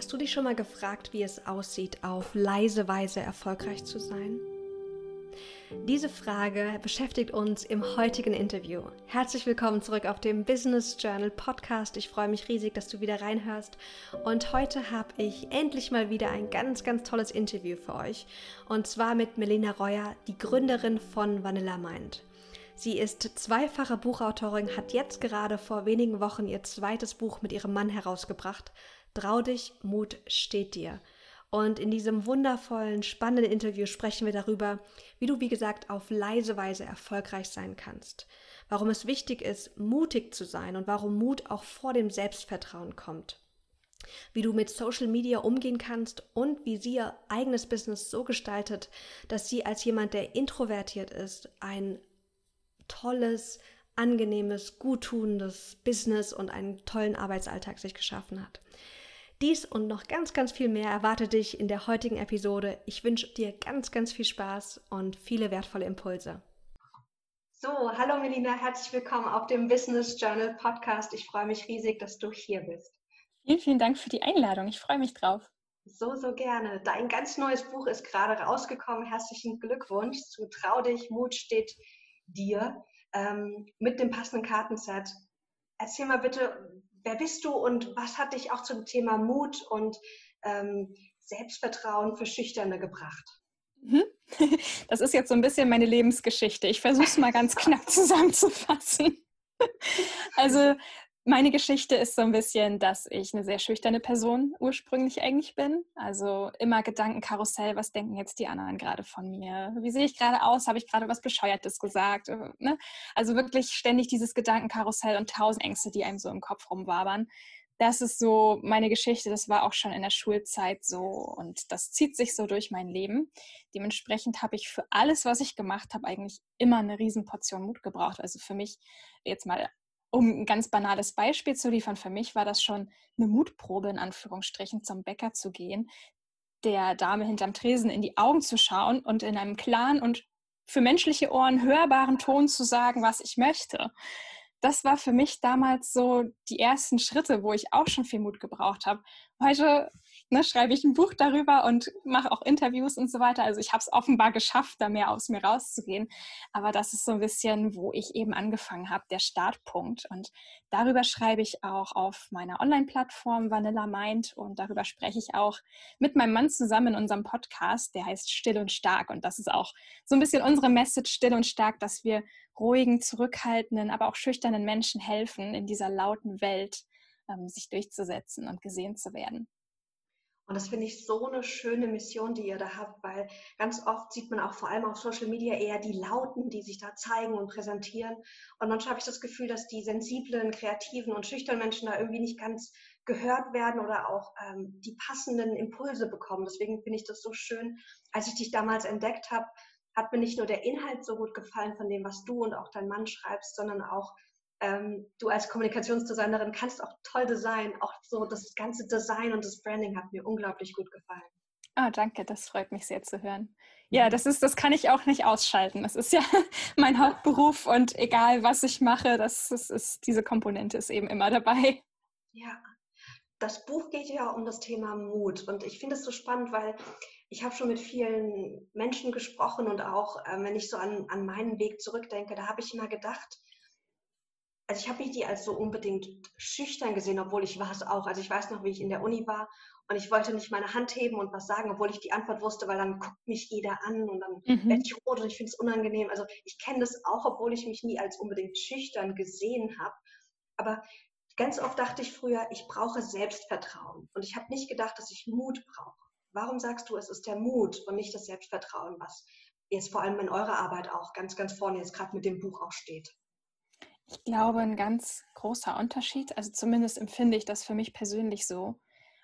Hast du dich schon mal gefragt, wie es aussieht, auf leise Weise erfolgreich zu sein? Diese Frage beschäftigt uns im heutigen Interview. Herzlich willkommen zurück auf dem Business Journal Podcast. Ich freue mich riesig, dass du wieder reinhörst. Und heute habe ich endlich mal wieder ein ganz, ganz tolles Interview für euch. Und zwar mit Melina Reuer, die Gründerin von Vanilla Mind. Sie ist zweifache Buchautorin, hat jetzt gerade vor wenigen Wochen ihr zweites Buch mit ihrem Mann herausgebracht. Trau dich, Mut steht dir. Und in diesem wundervollen, spannenden Interview sprechen wir darüber, wie du, wie gesagt, auf leise Weise erfolgreich sein kannst. Warum es wichtig ist, mutig zu sein und warum Mut auch vor dem Selbstvertrauen kommt. Wie du mit Social Media umgehen kannst und wie sie ihr eigenes Business so gestaltet, dass sie als jemand, der introvertiert ist, ein tolles, angenehmes, guttunendes Business und einen tollen Arbeitsalltag sich geschaffen hat. Dies und noch ganz, ganz viel mehr erwartet dich in der heutigen Episode. Ich wünsche dir ganz, ganz viel Spaß und viele wertvolle Impulse. So, hallo Melina, herzlich willkommen auf dem Business Journal Podcast. Ich freue mich riesig, dass du hier bist. Vielen, vielen Dank für die Einladung. Ich freue mich drauf. So, so gerne. Dein ganz neues Buch ist gerade rausgekommen. Herzlichen Glückwunsch zu Trau dich, Mut steht dir ähm, mit dem passenden Kartenset. Erzähl mal bitte, wer bist du und was hat dich auch zum Thema Mut und ähm, Selbstvertrauen für Schüchterne gebracht? Mhm. Das ist jetzt so ein bisschen meine Lebensgeschichte. Ich versuche es mal ganz knapp zusammenzufassen. Also meine Geschichte ist so ein bisschen, dass ich eine sehr schüchterne Person ursprünglich eigentlich bin. Also immer Gedankenkarussell, was denken jetzt die anderen gerade von mir? Wie sehe ich gerade aus? Habe ich gerade was Bescheuertes gesagt? Ne? Also wirklich ständig dieses Gedankenkarussell und tausend Ängste, die einem so im Kopf rumwabern. Das ist so meine Geschichte. Das war auch schon in der Schulzeit so und das zieht sich so durch mein Leben. Dementsprechend habe ich für alles, was ich gemacht habe, eigentlich immer eine Riesenportion Mut gebraucht. Also für mich jetzt mal um ein ganz banales Beispiel zu liefern, für mich war das schon eine Mutprobe, in Anführungsstrichen, zum Bäcker zu gehen, der Dame hinterm Tresen in die Augen zu schauen und in einem klaren und für menschliche Ohren hörbaren Ton zu sagen, was ich möchte. Das war für mich damals so die ersten Schritte, wo ich auch schon viel Mut gebraucht habe. Heute ne, schreibe ich ein Buch darüber und mache auch Interviews und so weiter. Also ich habe es offenbar geschafft, da mehr aus mir rauszugehen. Aber das ist so ein bisschen, wo ich eben angefangen habe, der Startpunkt. Und darüber schreibe ich auch auf meiner Online-Plattform Vanilla Mind und darüber spreche ich auch mit meinem Mann zusammen in unserem Podcast, der heißt Still und Stark. Und das ist auch so ein bisschen unsere Message, Still und Stark, dass wir ruhigen, zurückhaltenden, aber auch schüchternen Menschen helfen, in dieser lauten Welt ähm, sich durchzusetzen und gesehen zu werden. Und das finde ich so eine schöne Mission, die ihr da habt, weil ganz oft sieht man auch vor allem auf Social Media eher die Lauten, die sich da zeigen und präsentieren. Und manchmal habe ich das Gefühl, dass die sensiblen, kreativen und schüchternen Menschen da irgendwie nicht ganz gehört werden oder auch ähm, die passenden Impulse bekommen. Deswegen finde ich das so schön. Als ich dich damals entdeckt habe, hat mir nicht nur der Inhalt so gut gefallen von dem, was du und auch dein Mann schreibst, sondern auch ähm, du als Kommunikationsdesignerin kannst auch toll designen. Auch so das ganze Design und das Branding hat mir unglaublich gut gefallen. Ah, danke, das freut mich sehr zu hören. Ja, mhm. das ist, das kann ich auch nicht ausschalten. Das ist ja mein Hauptberuf und egal was ich mache, das, das ist, diese Komponente ist eben immer dabei. Ja, das Buch geht ja um das Thema Mut und ich finde es so spannend, weil ich habe schon mit vielen Menschen gesprochen und auch, äh, wenn ich so an, an meinen Weg zurückdenke, da habe ich immer gedacht, also ich habe mich die als so unbedingt schüchtern gesehen, obwohl ich war es auch. Also ich weiß noch, wie ich in der Uni war und ich wollte nicht meine Hand heben und was sagen, obwohl ich die Antwort wusste, weil dann guckt mich jeder an und dann mhm. werde ich rot und ich finde es unangenehm. Also ich kenne das auch, obwohl ich mich nie als unbedingt schüchtern gesehen habe. Aber ganz oft dachte ich früher, ich brauche Selbstvertrauen und ich habe nicht gedacht, dass ich Mut brauche. Warum sagst du, es ist der Mut und nicht das Selbstvertrauen, was jetzt vor allem in eurer Arbeit auch ganz, ganz vorne jetzt gerade mit dem Buch auch steht? Ich glaube, ein ganz großer Unterschied, also zumindest empfinde ich das für mich persönlich so,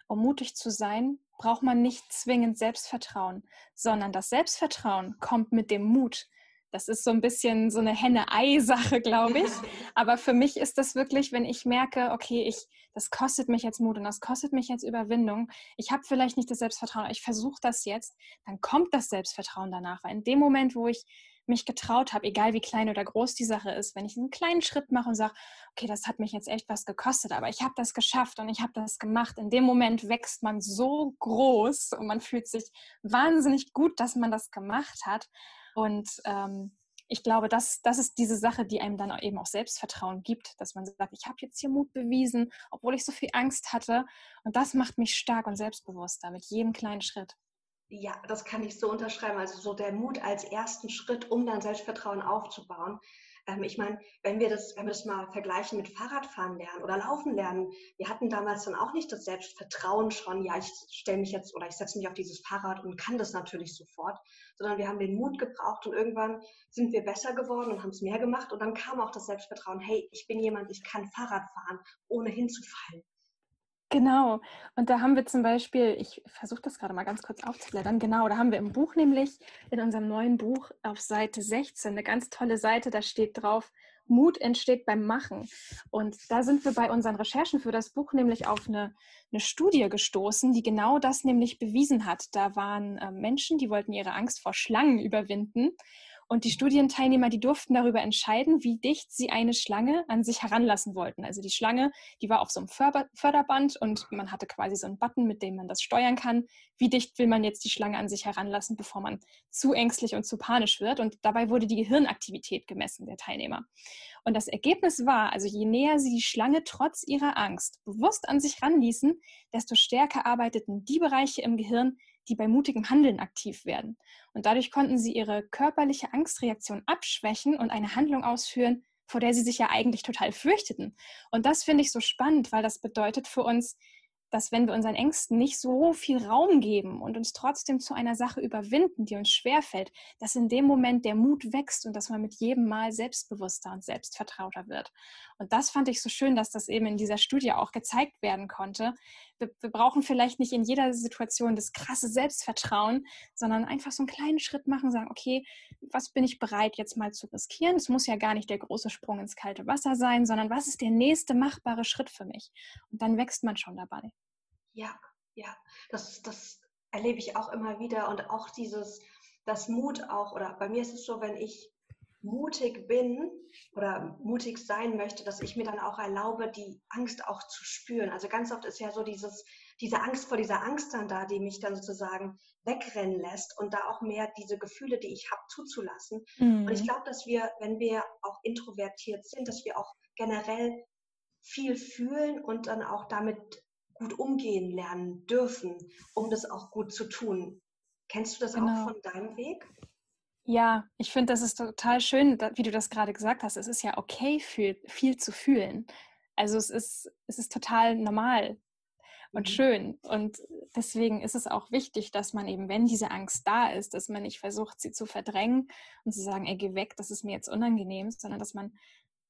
um mutig zu sein, braucht man nicht zwingend Selbstvertrauen, sondern das Selbstvertrauen kommt mit dem Mut. Das ist so ein bisschen so eine Henne-Ei-Sache, glaube ich. Aber für mich ist das wirklich, wenn ich merke, okay, ich, das kostet mich jetzt Mut und das kostet mich jetzt Überwindung. Ich habe vielleicht nicht das Selbstvertrauen, aber ich versuche das jetzt, dann kommt das Selbstvertrauen danach. Weil in dem Moment, wo ich mich getraut habe, egal wie klein oder groß die Sache ist, wenn ich einen kleinen Schritt mache und sage, okay, das hat mich jetzt echt was gekostet, aber ich habe das geschafft und ich habe das gemacht. In dem Moment wächst man so groß und man fühlt sich wahnsinnig gut, dass man das gemacht hat. Und ähm, ich glaube, das, das ist diese Sache, die einem dann eben auch Selbstvertrauen gibt, dass man sagt, ich habe jetzt hier Mut bewiesen, obwohl ich so viel Angst hatte. Und das macht mich stark und selbstbewusster mit jedem kleinen Schritt. Ja, das kann ich so unterschreiben. Also so der Mut als ersten Schritt, um dann Selbstvertrauen aufzubauen. Ähm, ich meine, wenn wir das, wenn wir das mal vergleichen mit Fahrradfahren lernen oder Laufen lernen, wir hatten damals dann auch nicht das Selbstvertrauen schon, ja, ich stelle mich jetzt oder ich setze mich auf dieses Fahrrad und kann das natürlich sofort, sondern wir haben den Mut gebraucht und irgendwann sind wir besser geworden und haben es mehr gemacht und dann kam auch das Selbstvertrauen, hey, ich bin jemand, ich kann Fahrrad fahren, ohne hinzufallen. Genau. Und da haben wir zum Beispiel, ich versuche das gerade mal ganz kurz aufzublättern, genau, da haben wir im Buch nämlich, in unserem neuen Buch auf Seite 16, eine ganz tolle Seite, da steht drauf, Mut entsteht beim Machen. Und da sind wir bei unseren Recherchen für das Buch nämlich auf eine, eine Studie gestoßen, die genau das nämlich bewiesen hat. Da waren äh, Menschen, die wollten ihre Angst vor Schlangen überwinden. Und die Studienteilnehmer, die durften darüber entscheiden, wie dicht sie eine Schlange an sich heranlassen wollten. Also die Schlange, die war auf so einem Förderband und man hatte quasi so einen Button, mit dem man das steuern kann. Wie dicht will man jetzt die Schlange an sich heranlassen, bevor man zu ängstlich und zu panisch wird? Und dabei wurde die Gehirnaktivität gemessen der Teilnehmer. Und das Ergebnis war, also je näher sie die Schlange trotz ihrer Angst bewusst an sich ranließen, desto stärker arbeiteten die Bereiche im Gehirn, die bei mutigem Handeln aktiv werden. Und dadurch konnten sie ihre körperliche Angstreaktion abschwächen und eine Handlung ausführen, vor der sie sich ja eigentlich total fürchteten. Und das finde ich so spannend, weil das bedeutet für uns, dass wenn wir unseren Ängsten nicht so viel Raum geben und uns trotzdem zu einer Sache überwinden, die uns schwerfällt, dass in dem Moment der Mut wächst und dass man mit jedem Mal selbstbewusster und selbstvertrauter wird. Und das fand ich so schön, dass das eben in dieser Studie auch gezeigt werden konnte. Wir, wir brauchen vielleicht nicht in jeder Situation das krasse Selbstvertrauen, sondern einfach so einen kleinen Schritt machen, sagen, okay, was bin ich bereit jetzt mal zu riskieren? Es muss ja gar nicht der große Sprung ins kalte Wasser sein, sondern was ist der nächste machbare Schritt für mich? Und dann wächst man schon dabei. Ja, ja, das, das erlebe ich auch immer wieder und auch dieses, das Mut auch, oder bei mir ist es so, wenn ich mutig bin oder mutig sein möchte, dass ich mir dann auch erlaube, die Angst auch zu spüren. Also ganz oft ist ja so dieses, diese Angst vor dieser Angst dann da, die mich dann sozusagen wegrennen lässt und da auch mehr diese Gefühle, die ich habe, zuzulassen. Mhm. Und ich mhm. glaube, dass wir, wenn wir auch introvertiert sind, dass wir auch generell viel fühlen und dann auch damit gut umgehen lernen dürfen, um das auch gut zu tun. Kennst du das genau. auch von deinem Weg? Ja, ich finde, das ist total schön, wie du das gerade gesagt hast. Es ist ja okay, viel, viel zu fühlen. Also es ist, es ist total normal und mhm. schön. Und deswegen ist es auch wichtig, dass man eben, wenn diese Angst da ist, dass man nicht versucht, sie zu verdrängen und zu sagen, ey, geh weg, das ist mir jetzt unangenehm, sondern dass man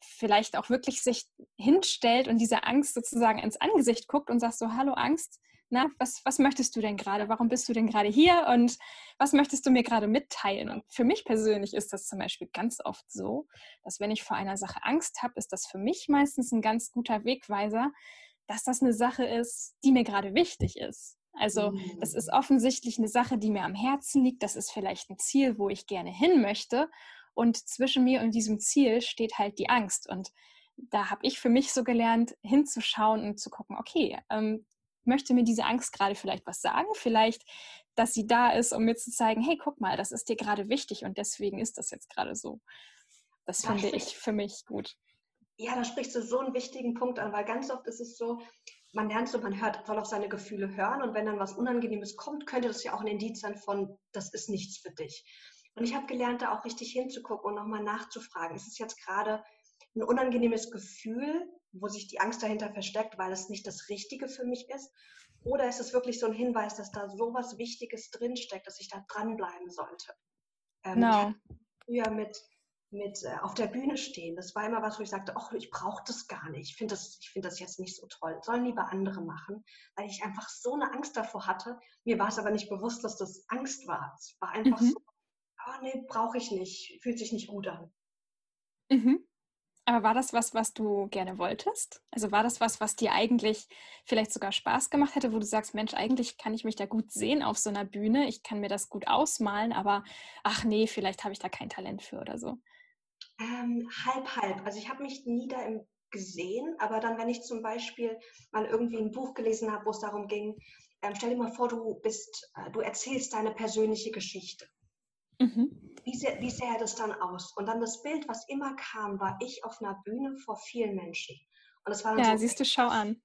vielleicht auch wirklich sich hinstellt und diese Angst sozusagen ins Angesicht guckt und sagt so, hallo Angst, na, was, was möchtest du denn gerade? Warum bist du denn gerade hier? Und was möchtest du mir gerade mitteilen? Und für mich persönlich ist das zum Beispiel ganz oft so, dass wenn ich vor einer Sache Angst habe, ist das für mich meistens ein ganz guter Wegweiser, dass das eine Sache ist, die mir gerade wichtig ist. Also das ist mm. offensichtlich eine Sache, die mir am Herzen liegt. Das ist vielleicht ein Ziel, wo ich gerne hin möchte. Und zwischen mir und diesem Ziel steht halt die Angst. Und da habe ich für mich so gelernt, hinzuschauen und zu gucken, okay, ähm, möchte mir diese Angst gerade vielleicht was sagen? Vielleicht, dass sie da ist, um mir zu zeigen, hey, guck mal, das ist dir gerade wichtig und deswegen ist das jetzt gerade so. Das da finde ich für mich gut. Ja, da sprichst du so einen wichtigen Punkt an, weil ganz oft ist es so, man lernt so, man hört, soll auf seine Gefühle hören und wenn dann was Unangenehmes kommt, könnte das ja auch ein Indiz sein von, das ist nichts für dich. Und ich habe gelernt, da auch richtig hinzugucken und nochmal nachzufragen. Ist es jetzt gerade ein unangenehmes Gefühl, wo sich die Angst dahinter versteckt, weil es nicht das Richtige für mich ist? Oder ist es wirklich so ein Hinweis, dass da so was Wichtiges drinsteckt, dass ich da dranbleiben sollte? Ähm, no. Ich früher mit, mit äh, auf der Bühne stehen. Das war immer was, wo ich sagte, ach, ich brauche das gar nicht. Ich finde das, find das jetzt nicht so toll. Sollen lieber andere machen, weil ich einfach so eine Angst davor hatte. Mir war es aber nicht bewusst, dass das Angst war. Es war einfach mhm. so oh nee, brauche ich nicht, fühlt sich nicht gut an. Mhm. Aber war das was, was du gerne wolltest? Also war das was, was dir eigentlich vielleicht sogar Spaß gemacht hätte, wo du sagst, Mensch, eigentlich kann ich mich da gut sehen auf so einer Bühne, ich kann mir das gut ausmalen, aber ach nee, vielleicht habe ich da kein Talent für oder so. Ähm, halb, halb. Also ich habe mich nie da im gesehen, aber dann, wenn ich zum Beispiel mal irgendwie ein Buch gelesen habe, wo es darum ging, ähm, stell dir mal vor, du bist, äh, du erzählst deine persönliche Geschichte. Mhm. Wie, sehr, wie sähe das dann aus? Und dann das Bild, was immer kam, war ich auf einer Bühne vor vielen Menschen. Und das war ja, so, siehst du, schau an.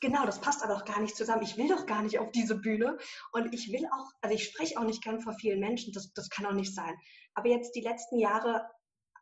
Genau, das passt aber doch gar nicht zusammen. Ich will doch gar nicht auf diese Bühne. Und ich will auch, also ich spreche auch nicht gern vor vielen Menschen. Das, das kann auch nicht sein. Aber jetzt die letzten Jahre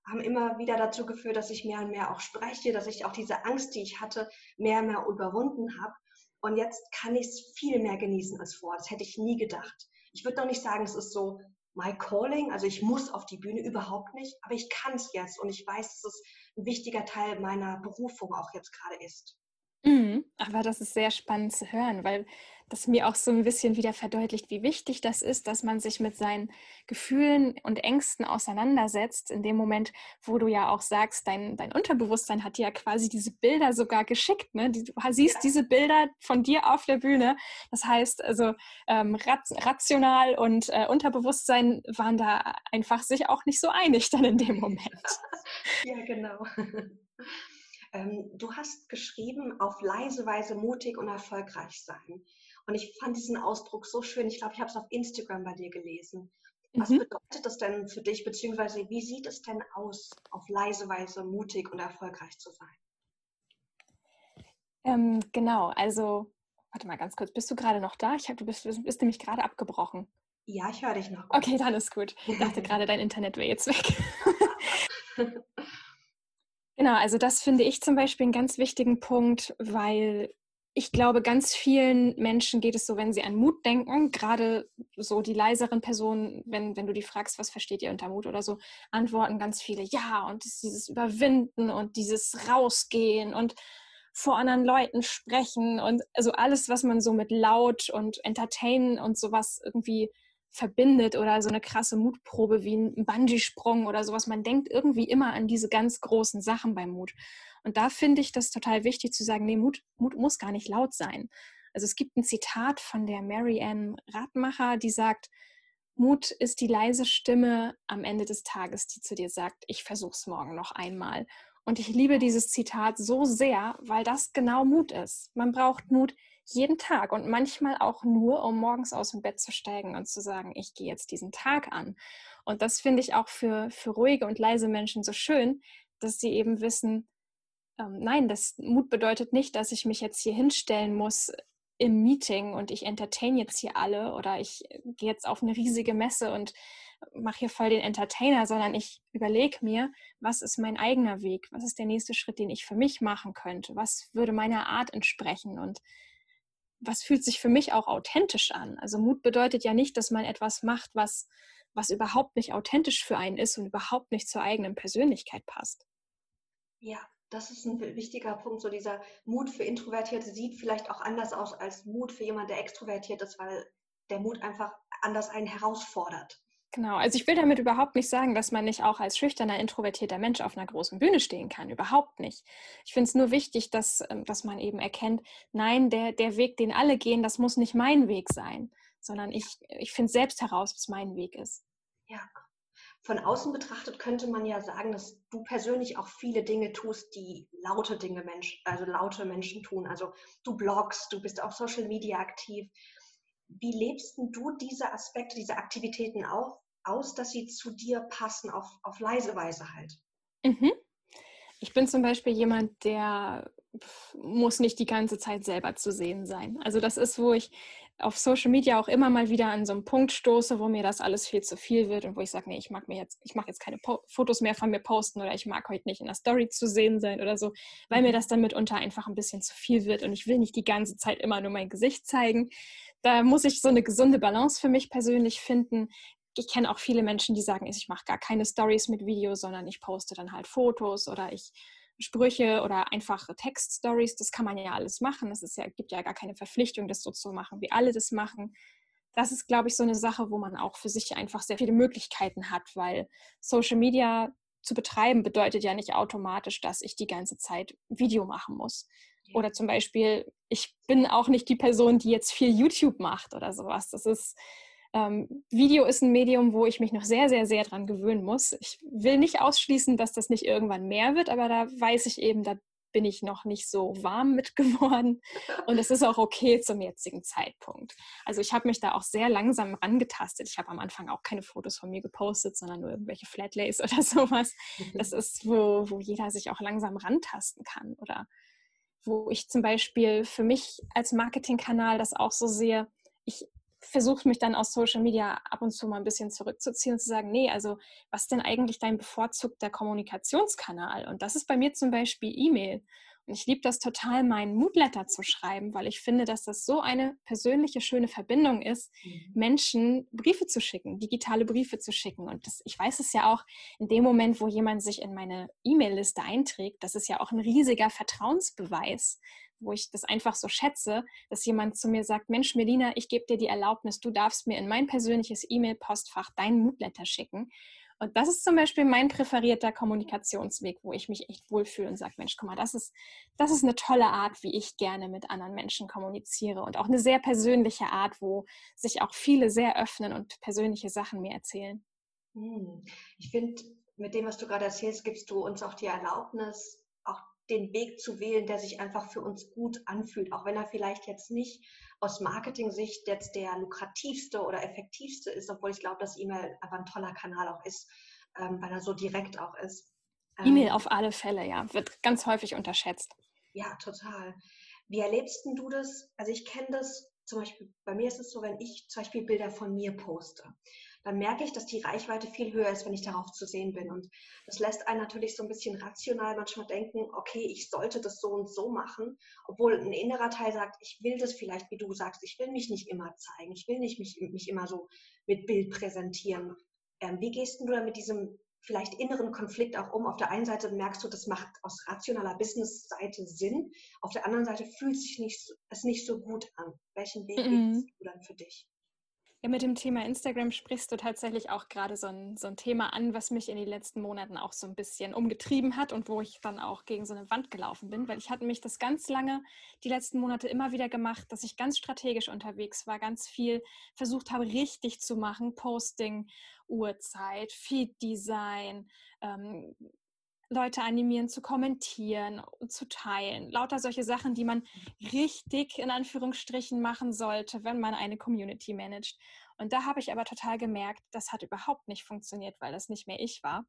haben immer wieder dazu geführt, dass ich mehr und mehr auch spreche, dass ich auch diese Angst, die ich hatte, mehr und mehr überwunden habe. Und jetzt kann ich es viel mehr genießen als vor. Das hätte ich nie gedacht. Ich würde doch nicht sagen, es ist so my calling, also ich muss auf die Bühne überhaupt nicht, aber ich kann es jetzt und ich weiß, dass es ein wichtiger Teil meiner Berufung auch jetzt gerade ist. Mhm, aber das ist sehr spannend zu hören, weil das mir auch so ein bisschen wieder verdeutlicht, wie wichtig das ist, dass man sich mit seinen Gefühlen und Ängsten auseinandersetzt. In dem Moment, wo du ja auch sagst, dein, dein Unterbewusstsein hat dir ja quasi diese Bilder sogar geschickt. Ne? Du siehst ja. diese Bilder von dir auf der Bühne. Das heißt, also ähm, rational und äh, Unterbewusstsein waren da einfach sich auch nicht so einig dann in dem Moment. ja, genau. Ähm, du hast geschrieben, auf leise Weise mutig und erfolgreich sein. Und ich fand diesen Ausdruck so schön. Ich glaube, ich habe es auf Instagram bei dir gelesen. Was mhm. bedeutet das denn für dich, beziehungsweise wie sieht es denn aus, auf leise Weise mutig und erfolgreich zu sein? Ähm, genau, also, warte mal ganz kurz, bist du gerade noch da? Ich hab, du bist, bist nämlich gerade abgebrochen. Ja, ich höre dich noch. Okay, dann ist gut. Ich dachte gerade, dein Internet wäre jetzt weg. Genau, also das finde ich zum Beispiel einen ganz wichtigen Punkt, weil ich glaube, ganz vielen Menschen geht es so, wenn sie an Mut denken, gerade so die leiseren Personen, wenn, wenn du die fragst, was versteht ihr unter Mut oder so, antworten ganz viele, ja, und dieses Überwinden und dieses Rausgehen und vor anderen Leuten sprechen und also alles, was man so mit laut und entertainen und sowas irgendwie verbindet oder so eine krasse Mutprobe wie ein Bungee-Sprung oder sowas. Man denkt irgendwie immer an diese ganz großen Sachen beim Mut. Und da finde ich das total wichtig zu sagen, nee, Mut, Mut muss gar nicht laut sein. Also es gibt ein Zitat von der Mary Ann Radmacher, die sagt, Mut ist die leise Stimme am Ende des Tages, die zu dir sagt, ich versuch's morgen noch einmal. Und ich liebe dieses Zitat so sehr, weil das genau Mut ist. Man braucht Mut jeden Tag und manchmal auch nur, um morgens aus dem Bett zu steigen und zu sagen, ich gehe jetzt diesen Tag an. Und das finde ich auch für, für ruhige und leise Menschen so schön, dass sie eben wissen, ähm, nein, das Mut bedeutet nicht, dass ich mich jetzt hier hinstellen muss im Meeting und ich entertain jetzt hier alle oder ich gehe jetzt auf eine riesige Messe und mache hier voll den Entertainer, sondern ich überlege mir, was ist mein eigener Weg, was ist der nächste Schritt, den ich für mich machen könnte, was würde meiner Art entsprechen? Und was fühlt sich für mich auch authentisch an? Also Mut bedeutet ja nicht, dass man etwas macht, was, was überhaupt nicht authentisch für einen ist und überhaupt nicht zur eigenen Persönlichkeit passt. Ja, das ist ein wichtiger Punkt. So dieser Mut für Introvertierte sieht vielleicht auch anders aus als Mut für jemanden, der extrovertiert ist, weil der Mut einfach anders einen herausfordert. Genau, also ich will damit überhaupt nicht sagen, dass man nicht auch als schüchterner, introvertierter Mensch auf einer großen Bühne stehen kann. Überhaupt nicht. Ich finde es nur wichtig, dass, ähm, dass man eben erkennt, nein, der, der Weg, den alle gehen, das muss nicht mein Weg sein, sondern ich, ich finde selbst heraus, was mein Weg ist. Ja. Von außen betrachtet könnte man ja sagen, dass du persönlich auch viele Dinge tust, die laute Dinge Menschen, also laute Menschen tun. Also du bloggst, du bist auf Social Media aktiv. Wie lebst du diese Aspekte, diese Aktivitäten auf, aus, dass sie zu dir passen, auf, auf leise Weise halt? Mhm. Ich bin zum Beispiel jemand, der muss nicht die ganze Zeit selber zu sehen sein. Also das ist, wo ich auf Social Media auch immer mal wieder an so einen Punkt stoße, wo mir das alles viel zu viel wird und wo ich sage, nee, ich mag mir jetzt, ich mache jetzt keine po Fotos mehr von mir posten oder ich mag heute nicht in der Story zu sehen sein oder so, weil mhm. mir das dann mitunter einfach ein bisschen zu viel wird und ich will nicht die ganze Zeit immer nur mein Gesicht zeigen. Da muss ich so eine gesunde Balance für mich persönlich finden. Ich kenne auch viele Menschen, die sagen, ich mache gar keine Stories mit Videos, sondern ich poste dann halt Fotos oder ich Sprüche oder einfache Textstories, das kann man ja alles machen. Es ja, gibt ja gar keine Verpflichtung, das so zu machen, wie alle das machen. Das ist, glaube ich, so eine Sache, wo man auch für sich einfach sehr viele Möglichkeiten hat, weil Social Media zu betreiben bedeutet ja nicht automatisch, dass ich die ganze Zeit Video machen muss. Oder zum Beispiel, ich bin auch nicht die Person, die jetzt viel YouTube macht oder sowas. Das ist, ähm, Video ist ein Medium, wo ich mich noch sehr, sehr, sehr dran gewöhnen muss. Ich will nicht ausschließen, dass das nicht irgendwann mehr wird, aber da weiß ich eben, da bin ich noch nicht so warm mit geworden. Und es ist auch okay zum jetzigen Zeitpunkt. Also ich habe mich da auch sehr langsam rangetastet. Ich habe am Anfang auch keine Fotos von mir gepostet, sondern nur irgendwelche Flatlays oder sowas. Das ist, wo, wo jeder sich auch langsam rantasten kann. Oder wo ich zum Beispiel für mich als Marketingkanal das auch so sehe, ich versuche mich dann aus Social Media ab und zu mal ein bisschen zurückzuziehen und zu sagen, nee, also was ist denn eigentlich dein bevorzugter Kommunikationskanal? Und das ist bei mir zum Beispiel E-Mail. Und ich liebe das total, meinen Moodletter zu schreiben, weil ich finde, dass das so eine persönliche, schöne Verbindung ist, mhm. Menschen Briefe zu schicken, digitale Briefe zu schicken. Und das, ich weiß es ja auch, in dem Moment, wo jemand sich in meine E-Mail-Liste einträgt, das ist ja auch ein riesiger Vertrauensbeweis, wo ich das einfach so schätze, dass jemand zu mir sagt, Mensch, Melina, ich gebe dir die Erlaubnis, du darfst mir in mein persönliches E-Mail-Postfach deinen Moodletter schicken. Und das ist zum Beispiel mein präferierter Kommunikationsweg, wo ich mich echt wohlfühle und sage, Mensch, guck mal, das ist, das ist eine tolle Art, wie ich gerne mit anderen Menschen kommuniziere und auch eine sehr persönliche Art, wo sich auch viele sehr öffnen und persönliche Sachen mir erzählen. Hm. Ich finde, mit dem, was du gerade erzählst, gibst du uns auch die Erlaubnis, den Weg zu wählen, der sich einfach für uns gut anfühlt, auch wenn er vielleicht jetzt nicht aus Marketing-Sicht jetzt der lukrativste oder effektivste ist, obwohl ich glaube, dass E-Mail aber ein toller Kanal auch ist, ähm, weil er so direkt auch ist. Ähm, E-Mail auf alle Fälle, ja, wird ganz häufig unterschätzt. Ja, total. Wie erlebst du das? Also ich kenne das zum Beispiel, bei mir ist es so, wenn ich zum Beispiel Bilder von mir poste, dann merke ich, dass die Reichweite viel höher ist, wenn ich darauf zu sehen bin. Und das lässt einen natürlich so ein bisschen rational manchmal denken, okay, ich sollte das so und so machen, obwohl ein innerer Teil sagt, ich will das vielleicht, wie du sagst, ich will mich nicht immer zeigen, ich will nicht mich, mich immer so mit Bild präsentieren. Ähm, wie gehst du da mit diesem vielleicht inneren Konflikt auch um. Auf der einen Seite merkst du, das macht aus rationaler Business-Seite Sinn. Auf der anderen Seite fühlt sich nicht, es nicht so gut an. Welchen Weg mhm. gehst du dann für dich? Ja, mit dem Thema Instagram sprichst du tatsächlich auch gerade so ein, so ein Thema an, was mich in den letzten Monaten auch so ein bisschen umgetrieben hat und wo ich dann auch gegen so eine Wand gelaufen bin, weil ich hatte mich das ganz lange die letzten Monate immer wieder gemacht, dass ich ganz strategisch unterwegs war, ganz viel versucht habe, richtig zu machen, Posting, Uhrzeit, Feed-Design, ähm, Leute animieren zu kommentieren zu teilen. Lauter solche Sachen, die man richtig in Anführungsstrichen machen sollte, wenn man eine Community managt. Und da habe ich aber total gemerkt, das hat überhaupt nicht funktioniert, weil das nicht mehr ich war.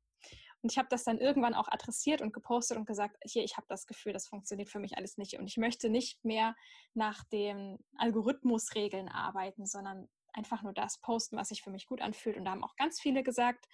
Und ich habe das dann irgendwann auch adressiert und gepostet und gesagt, hier, ich habe das Gefühl, das funktioniert für mich alles nicht. Und ich möchte nicht mehr nach den Algorithmusregeln arbeiten, sondern einfach nur das posten, was sich für mich gut anfühlt. Und da haben auch ganz viele gesagt,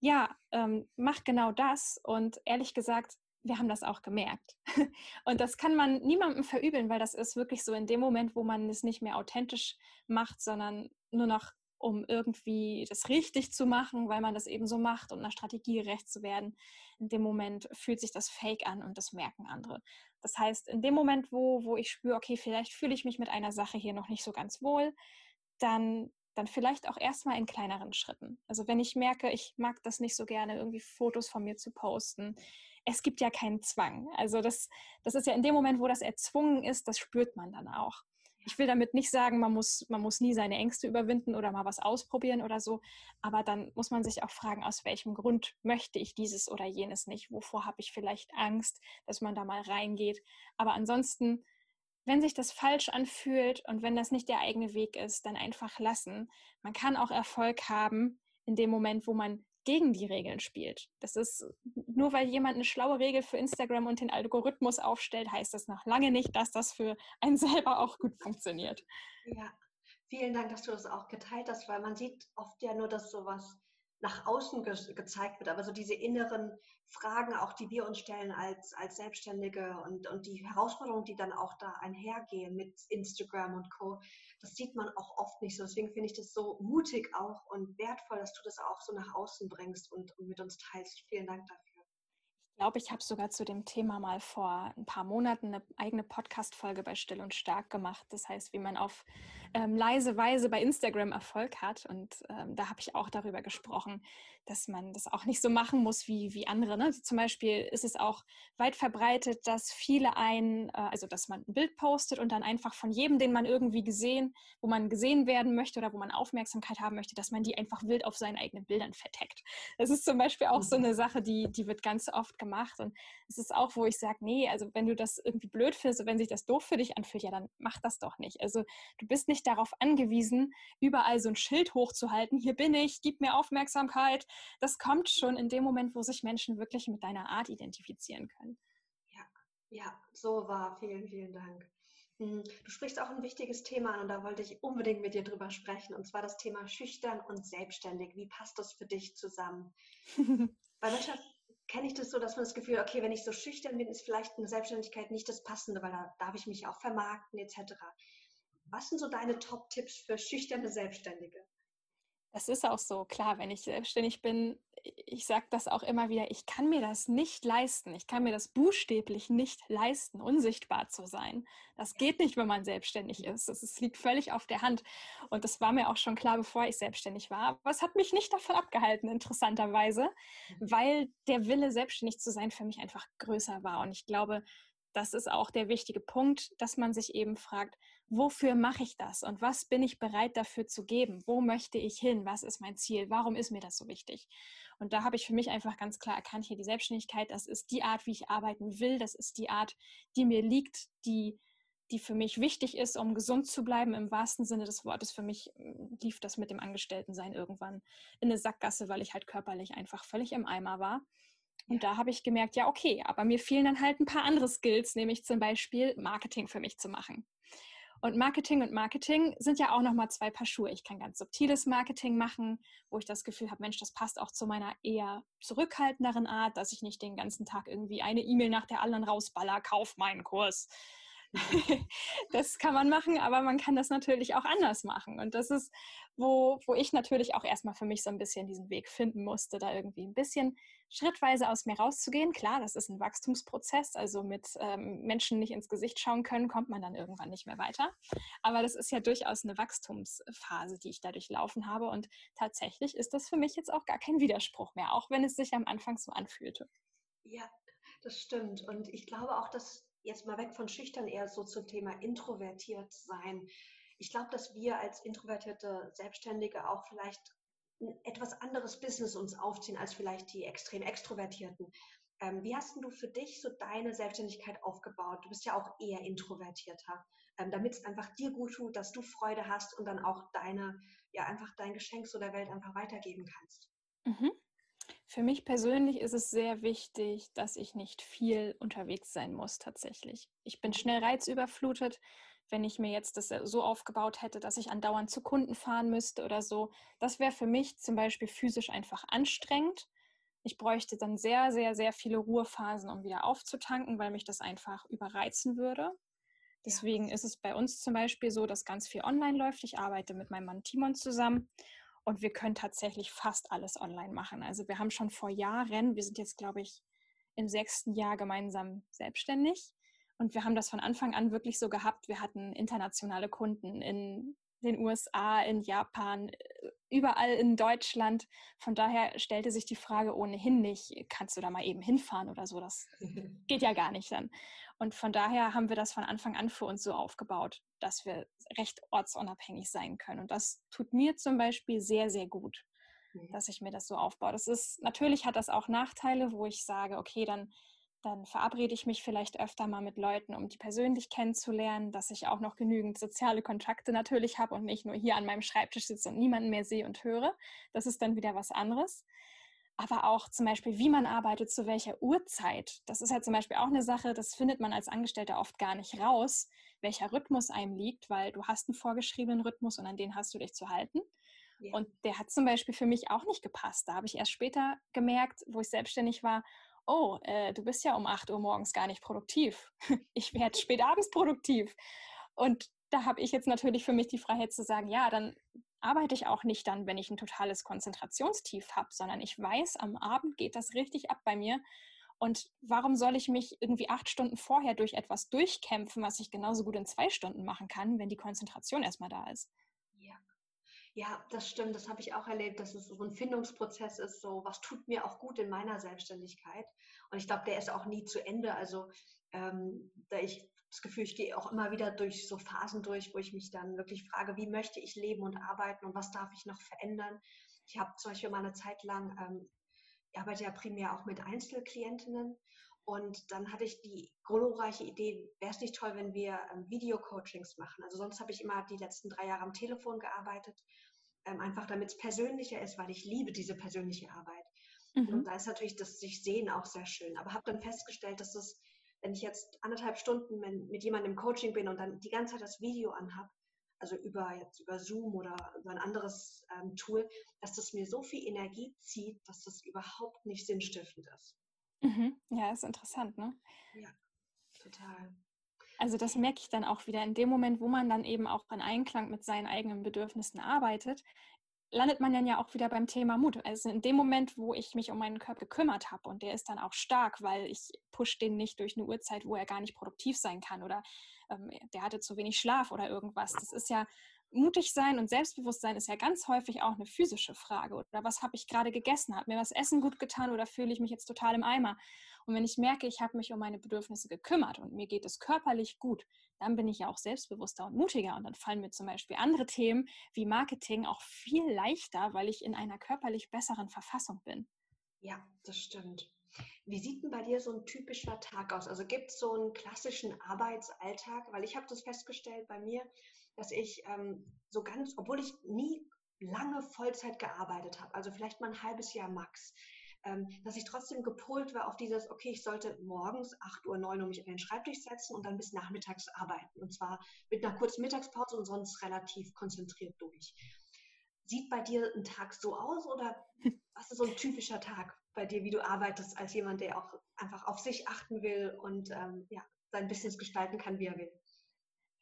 ja, ähm, mach genau das. Und ehrlich gesagt, wir haben das auch gemerkt. Und das kann man niemandem verübeln, weil das ist wirklich so in dem Moment, wo man es nicht mehr authentisch macht, sondern nur noch um irgendwie das richtig zu machen, weil man das eben so macht und einer Strategie gerecht zu werden. In dem Moment fühlt sich das fake an und das merken andere. Das heißt, in dem Moment, wo, wo ich spüre, okay, vielleicht fühle ich mich mit einer Sache hier noch nicht so ganz wohl, dann dann vielleicht auch erstmal in kleineren Schritten. Also wenn ich merke, ich mag das nicht so gerne, irgendwie Fotos von mir zu posten. Es gibt ja keinen Zwang. Also das, das ist ja in dem Moment, wo das erzwungen ist, das spürt man dann auch. Ich will damit nicht sagen, man muss, man muss nie seine Ängste überwinden oder mal was ausprobieren oder so. Aber dann muss man sich auch fragen, aus welchem Grund möchte ich dieses oder jenes nicht? Wovor habe ich vielleicht Angst, dass man da mal reingeht? Aber ansonsten wenn sich das falsch anfühlt und wenn das nicht der eigene Weg ist, dann einfach lassen. Man kann auch Erfolg haben in dem Moment, wo man gegen die Regeln spielt. Das ist nur weil jemand eine schlaue Regel für Instagram und den Algorithmus aufstellt, heißt das noch lange nicht, dass das für einen selber auch gut funktioniert. Ja, vielen Dank, dass du das auch geteilt hast, weil man sieht oft ja nur, dass sowas nach außen ge gezeigt wird, aber so diese inneren Fragen auch, die wir uns stellen als, als Selbstständige und, und die Herausforderungen, die dann auch da einhergehen mit Instagram und Co., das sieht man auch oft nicht so. Deswegen finde ich das so mutig auch und wertvoll, dass du das auch so nach außen bringst und, und mit uns teilst. Vielen Dank dafür. Ich glaube, ich habe sogar zu dem Thema mal vor ein paar Monaten eine eigene Podcast-Folge bei Still und Stark gemacht. Das heißt, wie man auf ähm, leise Weise bei Instagram Erfolg hat. Und ähm, da habe ich auch darüber gesprochen, dass man das auch nicht so machen muss wie, wie andere. Ne? Also zum Beispiel ist es auch weit verbreitet, dass viele ein, äh, also dass man ein Bild postet und dann einfach von jedem, den man irgendwie gesehen, wo man gesehen werden möchte oder wo man Aufmerksamkeit haben möchte, dass man die einfach wild auf seinen eigenen Bildern verteckt. Das ist zum Beispiel auch so mhm. eine Sache, die, die wird ganz oft gemacht. Und es ist auch, wo ich sage, nee, also wenn du das irgendwie blöd findest, wenn sich das doof für dich anfühlt, ja, dann mach das doch nicht. Also du bist nicht darauf angewiesen, überall so ein Schild hochzuhalten, hier bin ich, gib mir Aufmerksamkeit. Das kommt schon in dem Moment, wo sich Menschen wirklich mit deiner Art identifizieren können. Ja, ja, so war. Vielen, vielen Dank. Hm, du sprichst auch ein wichtiges Thema an und da wollte ich unbedingt mit dir drüber sprechen, und zwar das Thema schüchtern und selbstständig. Wie passt das für dich zusammen? Weil manchmal kenne ich das so, dass man das Gefühl, okay, wenn ich so schüchtern bin, ist vielleicht eine Selbstständigkeit nicht das Passende, weil da darf ich mich auch vermarkten etc. Was sind so deine Top-Tipps für schüchterne Selbstständige? Das ist auch so, klar, wenn ich selbstständig bin, ich sage das auch immer wieder, ich kann mir das nicht leisten. Ich kann mir das buchstäblich nicht leisten, unsichtbar zu sein. Das geht nicht, wenn man selbstständig ist. Das, das liegt völlig auf der Hand. Und das war mir auch schon klar, bevor ich selbstständig war. Aber es hat mich nicht davon abgehalten, interessanterweise, mhm. weil der Wille, selbstständig zu sein, für mich einfach größer war. Und ich glaube, das ist auch der wichtige Punkt, dass man sich eben fragt, wofür mache ich das und was bin ich bereit dafür zu geben? Wo möchte ich hin? Was ist mein Ziel? Warum ist mir das so wichtig? Und da habe ich für mich einfach ganz klar erkannt, hier die Selbstständigkeit, das ist die Art, wie ich arbeiten will, das ist die Art, die mir liegt, die die für mich wichtig ist, um gesund zu bleiben, im wahrsten Sinne des Wortes. Für mich hm, lief das mit dem Angestelltensein irgendwann in eine Sackgasse, weil ich halt körperlich einfach völlig im Eimer war. Und da habe ich gemerkt, ja, okay, aber mir fehlen dann halt ein paar andere Skills, nämlich zum Beispiel Marketing für mich zu machen. Und Marketing und Marketing sind ja auch nochmal zwei Paar Schuhe. Ich kann ganz subtiles Marketing machen, wo ich das Gefühl habe, Mensch, das passt auch zu meiner eher zurückhaltenderen Art, dass ich nicht den ganzen Tag irgendwie eine E-Mail nach der anderen rausballer, kauf meinen Kurs. das kann man machen, aber man kann das natürlich auch anders machen. Und das ist, wo, wo ich natürlich auch erstmal für mich so ein bisschen diesen Weg finden musste, da irgendwie ein bisschen schrittweise aus mir rauszugehen. Klar, das ist ein Wachstumsprozess, also mit ähm, Menschen nicht ins Gesicht schauen können, kommt man dann irgendwann nicht mehr weiter. Aber das ist ja durchaus eine Wachstumsphase, die ich da durchlaufen habe. Und tatsächlich ist das für mich jetzt auch gar kein Widerspruch mehr, auch wenn es sich am Anfang so anfühlte. Ja, das stimmt. Und ich glaube auch, dass jetzt mal weg von schüchtern eher so zum Thema introvertiert sein. Ich glaube, dass wir als introvertierte Selbstständige auch vielleicht ein etwas anderes Business uns aufziehen als vielleicht die extrem extrovertierten. Ähm, wie hast du für dich so deine Selbstständigkeit aufgebaut? Du bist ja auch eher introvertierter, ähm, damit es einfach dir gut tut, dass du Freude hast und dann auch deine, ja, einfach dein Geschenk so der Welt einfach weitergeben kannst. Mhm. Für mich persönlich ist es sehr wichtig, dass ich nicht viel unterwegs sein muss tatsächlich. Ich bin schnell reizüberflutet. Wenn ich mir jetzt das so aufgebaut hätte, dass ich andauernd zu Kunden fahren müsste oder so, das wäre für mich zum Beispiel physisch einfach anstrengend. Ich bräuchte dann sehr, sehr, sehr viele Ruhephasen, um wieder aufzutanken, weil mich das einfach überreizen würde. Deswegen ist es bei uns zum Beispiel so, dass ganz viel online läuft. Ich arbeite mit meinem Mann Timon zusammen und wir können tatsächlich fast alles online machen. Also wir haben schon vor Jahren, wir sind jetzt, glaube ich, im sechsten Jahr gemeinsam selbstständig. Und wir haben das von Anfang an wirklich so gehabt. Wir hatten internationale Kunden in den USA, in Japan, äh, überall in Deutschland. Von daher stellte sich die Frage ohnehin nicht, kannst du da mal eben hinfahren oder so? Das geht ja gar nicht dann. Und von daher haben wir das von Anfang an für uns so aufgebaut, dass wir recht ortsunabhängig sein können. Und das tut mir zum Beispiel sehr, sehr gut, mhm. dass ich mir das so aufbaue. Das ist, natürlich hat das auch Nachteile, wo ich sage, okay, dann dann verabrede ich mich vielleicht öfter mal mit Leuten, um die persönlich kennenzulernen, dass ich auch noch genügend soziale Kontakte natürlich habe und nicht nur hier an meinem Schreibtisch sitze und niemanden mehr sehe und höre. Das ist dann wieder was anderes. Aber auch zum Beispiel, wie man arbeitet, zu welcher Uhrzeit. Das ist halt zum Beispiel auch eine Sache, das findet man als Angestellter oft gar nicht raus, welcher Rhythmus einem liegt, weil du hast einen vorgeschriebenen Rhythmus und an den hast du dich zu halten. Ja. Und der hat zum Beispiel für mich auch nicht gepasst. Da habe ich erst später gemerkt, wo ich selbstständig war, oh, äh, du bist ja um 8 Uhr morgens gar nicht produktiv. Ich werde spät abends produktiv. Und da habe ich jetzt natürlich für mich die Freiheit zu sagen, ja, dann arbeite ich auch nicht dann, wenn ich ein totales Konzentrationstief habe, sondern ich weiß, am Abend geht das richtig ab bei mir. Und warum soll ich mich irgendwie acht Stunden vorher durch etwas durchkämpfen, was ich genauso gut in zwei Stunden machen kann, wenn die Konzentration erstmal da ist? Ja. Ja, das stimmt. Das habe ich auch erlebt, dass es so ein Findungsprozess ist, so was tut mir auch gut in meiner Selbstständigkeit. Und ich glaube, der ist auch nie zu Ende. Also ähm, da ich das Gefühl, ich gehe auch immer wieder durch so Phasen durch, wo ich mich dann wirklich frage, wie möchte ich leben und arbeiten und was darf ich noch verändern. Ich habe zum Beispiel mal eine Zeit lang, ähm, ich arbeite ja primär auch mit Einzelklientinnen und dann hatte ich die glorreiche Idee, wäre es nicht toll, wenn wir ähm, Video-Coachings machen. Also sonst habe ich immer die letzten drei Jahre am Telefon gearbeitet, ähm, einfach damit es persönlicher ist, weil ich liebe diese persönliche Arbeit. Mhm. Und da ist natürlich das sich sehen auch sehr schön. Aber habe dann festgestellt, dass es wenn ich jetzt anderthalb Stunden mit jemandem im Coaching bin und dann die ganze Zeit das Video anhab, also über jetzt über Zoom oder über ein anderes ähm, Tool, dass das mir so viel Energie zieht, dass das überhaupt nicht sinnstiftend ist. Mhm. Ja, ist interessant, ne? Ja, total. Also das merke ich dann auch wieder in dem Moment, wo man dann eben auch in Einklang mit seinen eigenen Bedürfnissen arbeitet, landet man dann ja auch wieder beim Thema Mut. Also in dem Moment, wo ich mich um meinen Körper gekümmert habe und der ist dann auch stark, weil ich push den nicht durch eine Uhrzeit, wo er gar nicht produktiv sein kann oder ähm, der hatte zu wenig Schlaf oder irgendwas. Das ist ja mutig sein und Selbstbewusstsein ist ja ganz häufig auch eine physische Frage. Oder was habe ich gerade gegessen? Hat mir das Essen gut getan oder fühle ich mich jetzt total im Eimer? Und wenn ich merke, ich habe mich um meine Bedürfnisse gekümmert und mir geht es körperlich gut, dann bin ich ja auch selbstbewusster und mutiger. Und dann fallen mir zum Beispiel andere Themen wie Marketing auch viel leichter, weil ich in einer körperlich besseren Verfassung bin. Ja, das stimmt. Wie sieht denn bei dir so ein typischer Tag aus? Also gibt es so einen klassischen Arbeitsalltag? Weil ich habe das festgestellt bei mir, dass ich ähm, so ganz, obwohl ich nie lange Vollzeit gearbeitet habe, also vielleicht mal ein halbes Jahr max, dass ich trotzdem gepolt war auf dieses, okay, ich sollte morgens 8 Uhr, 9 Uhr mich an den Schreibtisch setzen und dann bis nachmittags arbeiten. Und zwar mit einer kurzen Mittagspause und sonst relativ konzentriert durch. Sieht bei dir ein Tag so aus oder was ist so ein typischer Tag bei dir, wie du arbeitest, als jemand, der auch einfach auf sich achten will und ähm, ja, sein Business gestalten kann, wie er will?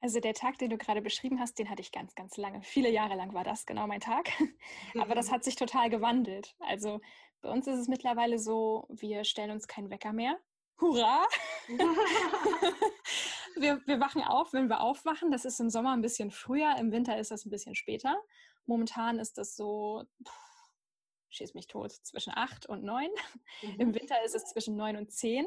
Also der Tag, den du gerade beschrieben hast, den hatte ich ganz, ganz lange. Viele Jahre lang war das genau mein Tag. Aber das hat sich total gewandelt. Also bei uns ist es mittlerweile so, wir stellen uns keinen Wecker mehr. Hurra! wir, wir wachen auf, wenn wir aufwachen. Das ist im Sommer ein bisschen früher, im Winter ist das ein bisschen später. Momentan ist das so, pff, schieß mich tot, zwischen acht und neun. Mhm. Im Winter ist es zwischen neun und zehn.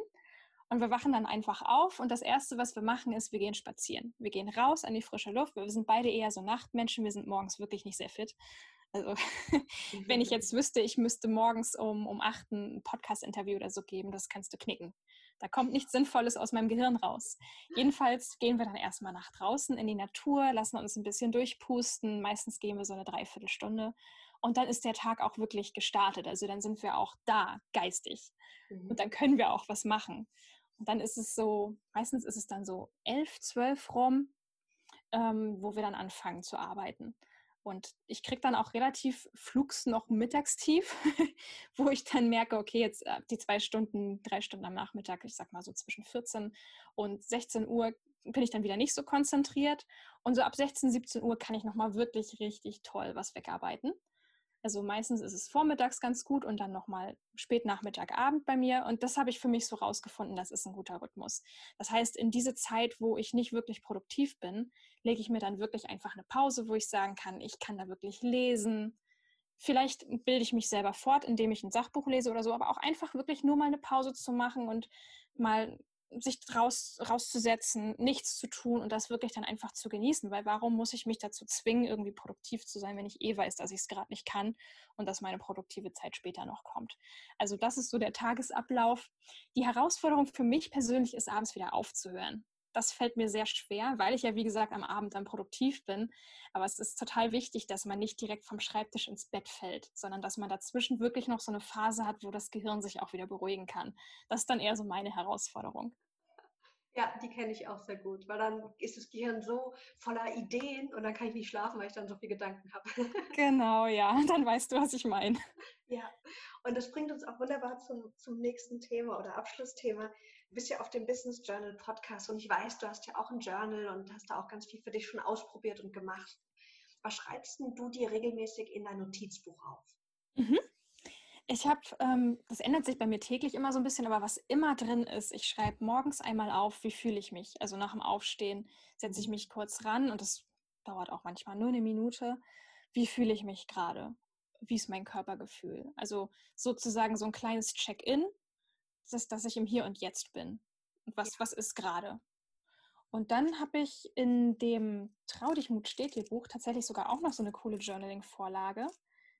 Und wir wachen dann einfach auf und das Erste, was wir machen, ist, wir gehen spazieren. Wir gehen raus an die frische Luft. Wir sind beide eher so Nachtmenschen. Wir sind morgens wirklich nicht sehr fit. Also wenn ich jetzt wüsste, ich müsste morgens um, um 8 ein Podcast-Interview oder so geben, das kannst du knicken. Da kommt nichts Sinnvolles aus meinem Gehirn raus. Jedenfalls gehen wir dann erstmal nach draußen in die Natur, lassen uns ein bisschen durchpusten. Meistens gehen wir so eine Dreiviertelstunde. Und dann ist der Tag auch wirklich gestartet. Also dann sind wir auch da, geistig. Mhm. Und dann können wir auch was machen. Und dann ist es so, meistens ist es dann so elf, zwölf rum, ähm, wo wir dann anfangen zu arbeiten. Und ich kriege dann auch relativ flugs noch Mittagstief, wo ich dann merke, okay, jetzt äh, die zwei Stunden, drei Stunden am Nachmittag, ich sag mal so zwischen 14 und 16 Uhr, bin ich dann wieder nicht so konzentriert. Und so ab 16, 17 Uhr kann ich nochmal wirklich richtig toll was wegarbeiten. Also meistens ist es vormittags ganz gut und dann nochmal spät Nachmittag, Abend bei mir. Und das habe ich für mich so rausgefunden, das ist ein guter Rhythmus. Das heißt, in diese Zeit, wo ich nicht wirklich produktiv bin, lege ich mir dann wirklich einfach eine Pause, wo ich sagen kann, ich kann da wirklich lesen. Vielleicht bilde ich mich selber fort, indem ich ein Sachbuch lese oder so, aber auch einfach wirklich nur mal eine Pause zu machen und mal sich raus, rauszusetzen, nichts zu tun und das wirklich dann einfach zu genießen. Weil warum muss ich mich dazu zwingen, irgendwie produktiv zu sein, wenn ich eh weiß, dass ich es gerade nicht kann und dass meine produktive Zeit später noch kommt. Also das ist so der Tagesablauf. Die Herausforderung für mich persönlich ist, abends wieder aufzuhören. Das fällt mir sehr schwer, weil ich ja, wie gesagt, am Abend dann produktiv bin. Aber es ist total wichtig, dass man nicht direkt vom Schreibtisch ins Bett fällt, sondern dass man dazwischen wirklich noch so eine Phase hat, wo das Gehirn sich auch wieder beruhigen kann. Das ist dann eher so meine Herausforderung. Ja, die kenne ich auch sehr gut, weil dann ist das Gehirn so voller Ideen und dann kann ich nicht schlafen, weil ich dann so viele Gedanken habe. Genau, ja, dann weißt du, was ich meine. Ja, und das bringt uns auch wunderbar zum, zum nächsten Thema oder Abschlussthema. Bist ja auf dem Business Journal Podcast und ich weiß, du hast ja auch ein Journal und hast da auch ganz viel für dich schon ausprobiert und gemacht. Was schreibst denn du dir regelmäßig in dein Notizbuch auf? Mhm. Ich habe, ähm, das ändert sich bei mir täglich immer so ein bisschen, aber was immer drin ist, ich schreibe morgens einmal auf, wie fühle ich mich. Also nach dem Aufstehen setze ich mich kurz ran und das dauert auch manchmal nur eine Minute. Wie fühle ich mich gerade? Wie ist mein Körpergefühl? Also sozusagen so ein kleines Check-in, dass, dass ich im Hier und Jetzt bin. Und was, was ist gerade? Und dann habe ich in dem Trau dich Mut steht dir Buch tatsächlich sogar auch noch so eine coole Journaling-Vorlage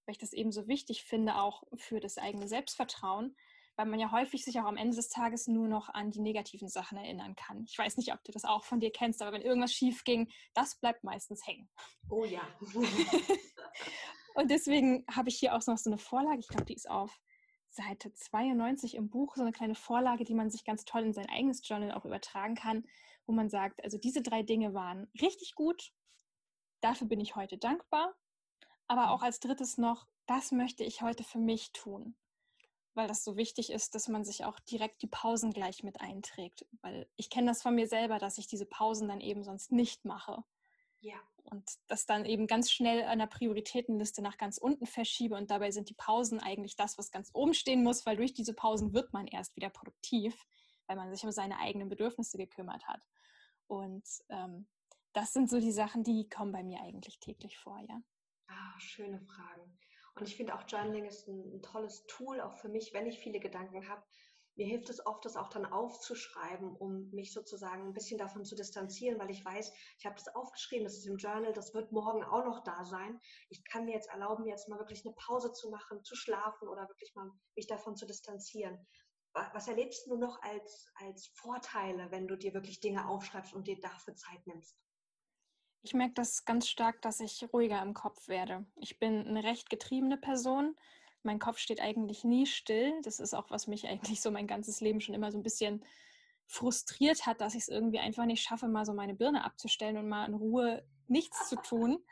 weil ich das eben so wichtig finde, auch für das eigene Selbstvertrauen, weil man ja häufig sich auch am Ende des Tages nur noch an die negativen Sachen erinnern kann. Ich weiß nicht, ob du das auch von dir kennst, aber wenn irgendwas schief ging, das bleibt meistens hängen. Oh ja. und deswegen habe ich hier auch noch so eine Vorlage, ich glaube, die ist auf Seite 92 im Buch, so eine kleine Vorlage, die man sich ganz toll in sein eigenes Journal auch übertragen kann, wo man sagt, also diese drei Dinge waren richtig gut, dafür bin ich heute dankbar aber auch als drittes noch, das möchte ich heute für mich tun. Weil das so wichtig ist, dass man sich auch direkt die Pausen gleich mit einträgt. Weil ich kenne das von mir selber, dass ich diese Pausen dann eben sonst nicht mache. Ja. Und das dann eben ganz schnell an der Prioritätenliste nach ganz unten verschiebe. Und dabei sind die Pausen eigentlich das, was ganz oben stehen muss, weil durch diese Pausen wird man erst wieder produktiv, weil man sich um seine eigenen Bedürfnisse gekümmert hat. Und ähm, das sind so die Sachen, die kommen bei mir eigentlich täglich vor, ja. Ah, schöne Fragen. Und ich finde auch Journaling ist ein, ein, tolles Tool, auch für mich, wenn ich viele Gedanken habe. Mir hilft es oft, das auch dann aufzuschreiben, um mich sozusagen ein bisschen davon zu distanzieren, weil ich weiß, ich habe das aufgeschrieben, das ist im Journal, das wird morgen auch noch da sein. Ich kann mir jetzt erlauben, jetzt mal wirklich eine Pause zu machen, zu schlafen oder wirklich mal mich davon zu distanzieren. Was erlebst du noch als, als Vorteile, wenn du dir wirklich Dinge aufschreibst und dir dafür Zeit nimmst? Ich merke das ganz stark, dass ich ruhiger im Kopf werde. Ich bin eine recht getriebene Person. Mein Kopf steht eigentlich nie still. Das ist auch, was mich eigentlich so mein ganzes Leben schon immer so ein bisschen frustriert hat, dass ich es irgendwie einfach nicht schaffe, mal so meine Birne abzustellen und mal in Ruhe nichts zu tun.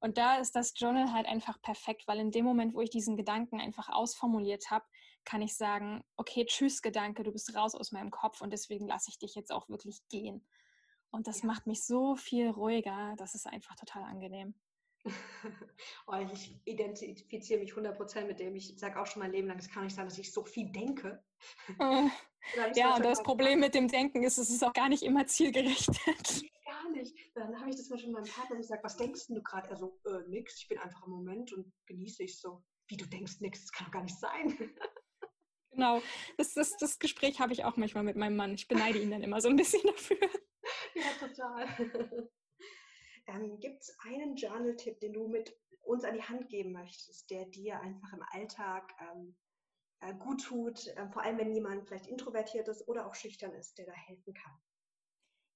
Und da ist das Journal halt einfach perfekt, weil in dem Moment, wo ich diesen Gedanken einfach ausformuliert habe, kann ich sagen, okay, tschüss Gedanke, du bist raus aus meinem Kopf und deswegen lasse ich dich jetzt auch wirklich gehen. Und das ja. macht mich so viel ruhiger. Das ist einfach total angenehm. Oh, ich identifiziere mich 100% mit dem. Ich sage auch schon mein Leben lang, es kann nicht sein, dass ich so viel denke. ja, und das Problem mit dem Denken ist, es ist auch gar nicht immer zielgerichtet. Gar nicht. Dann habe ich das mal schon meinem Partner gesagt, was denkst du gerade? Er so, äh, nix, ich bin einfach im Moment und genieße ich so. Wie du denkst, nix, das kann doch gar nicht sein. Genau, das, das, das Gespräch habe ich auch manchmal mit meinem Mann. Ich beneide ihn dann immer so ein bisschen dafür. ja, total. Ähm, Gibt es einen Journal-Tipp, den du mit uns an die Hand geben möchtest, der dir einfach im Alltag ähm, äh, gut tut, äh, vor allem wenn jemand vielleicht introvertiert ist oder auch schüchtern ist, der da helfen kann?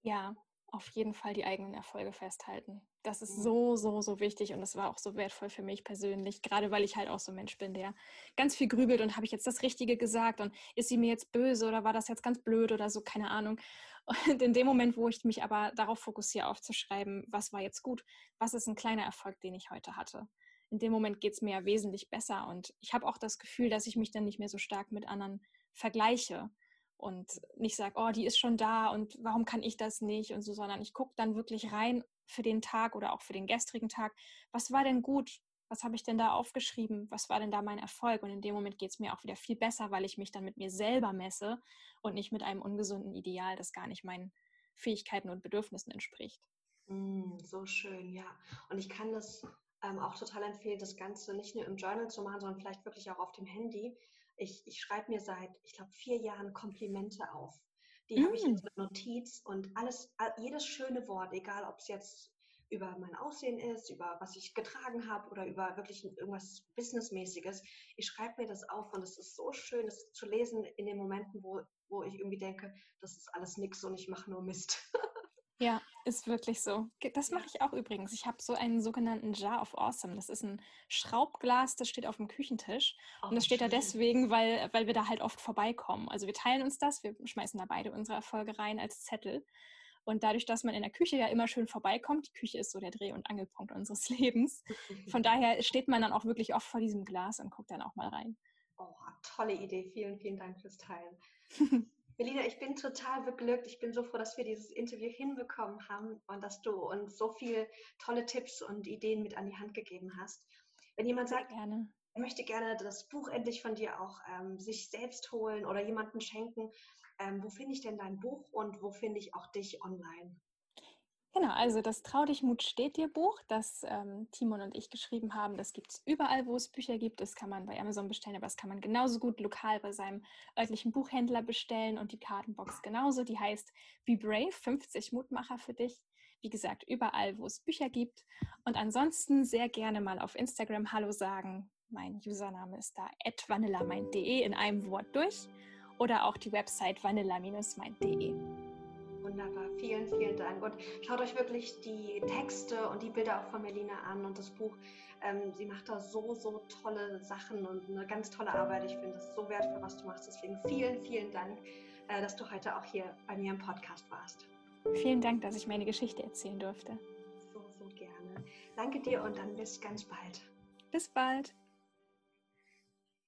Ja, auf jeden Fall die eigenen Erfolge festhalten. Das ist mhm. so, so, so wichtig und das war auch so wertvoll für mich persönlich, gerade weil ich halt auch so ein Mensch bin, der ganz viel grübelt und habe ich jetzt das Richtige gesagt und ist sie mir jetzt böse oder war das jetzt ganz blöd oder so, keine Ahnung. Und in dem Moment, wo ich mich aber darauf fokussiere, aufzuschreiben, was war jetzt gut, was ist ein kleiner Erfolg, den ich heute hatte. In dem Moment geht es mir ja wesentlich besser und ich habe auch das Gefühl, dass ich mich dann nicht mehr so stark mit anderen vergleiche und nicht sage, oh, die ist schon da und warum kann ich das nicht und so, sondern ich gucke dann wirklich rein für den Tag oder auch für den gestrigen Tag, was war denn gut? Was habe ich denn da aufgeschrieben? Was war denn da mein Erfolg? Und in dem Moment geht es mir auch wieder viel besser, weil ich mich dann mit mir selber messe und nicht mit einem ungesunden Ideal, das gar nicht meinen Fähigkeiten und Bedürfnissen entspricht. Mm, so schön, ja. Und ich kann das ähm, auch total empfehlen, das Ganze nicht nur im Journal zu machen, sondern vielleicht wirklich auch auf dem Handy, ich, ich schreibe mir seit, ich glaube, vier Jahren Komplimente auf. Die mm. habe ich in so einer Notiz und alles, jedes schöne Wort, egal ob es jetzt über mein Aussehen ist, über was ich getragen habe oder über wirklich irgendwas Businessmäßiges. Ich schreibe mir das auf und es ist so schön, das zu lesen in den Momenten, wo, wo ich irgendwie denke, das ist alles nix und ich mache nur Mist. Ja, ist wirklich so. Das mache ich auch übrigens. Ich habe so einen sogenannten Jar of Awesome. Das ist ein Schraubglas, das steht auf dem Küchentisch. Oh, und das steht schön. da deswegen, weil, weil wir da halt oft vorbeikommen. Also wir teilen uns das, wir schmeißen da beide unsere Erfolge rein als Zettel. Und dadurch, dass man in der Küche ja immer schön vorbeikommt, die Küche ist so der Dreh- und Angelpunkt unseres Lebens. Von daher steht man dann auch wirklich oft vor diesem Glas und guckt dann auch mal rein. Oh, tolle Idee. Vielen, vielen Dank fürs Teilen. Melina, ich bin total beglückt. Ich bin so froh, dass wir dieses Interview hinbekommen haben und dass du uns so viele tolle Tipps und Ideen mit an die Hand gegeben hast. Wenn jemand sagt, gerne. er möchte gerne das Buch endlich von dir auch ähm, sich selbst holen oder jemanden schenken, ähm, wo finde ich denn dein Buch und wo finde ich auch dich online? Genau, also das Trau dich Mut steht dir Buch, das ähm, Timon und ich geschrieben haben, das gibt es überall, wo es Bücher gibt. Das kann man bei Amazon bestellen, aber das kann man genauso gut lokal bei seinem örtlichen Buchhändler bestellen und die Kartenbox genauso. Die heißt Be Brave, 50 Mutmacher für dich. Wie gesagt, überall, wo es Bücher gibt. Und ansonsten sehr gerne mal auf Instagram Hallo sagen. Mein Username ist da vanillamind.de in einem Wort durch oder auch die Website vanilla-mind.de. Wunderbar, vielen, vielen Dank. Und schaut euch wirklich die Texte und die Bilder auch von Melina an und das Buch. Ähm, sie macht da so, so tolle Sachen und eine ganz tolle Arbeit. Ich finde es so wertvoll, was du machst. Deswegen vielen, vielen Dank, äh, dass du heute auch hier bei mir im Podcast warst. Vielen Dank, dass ich meine Geschichte erzählen durfte. So, so gerne. Danke dir und dann bis ganz bald. Bis bald.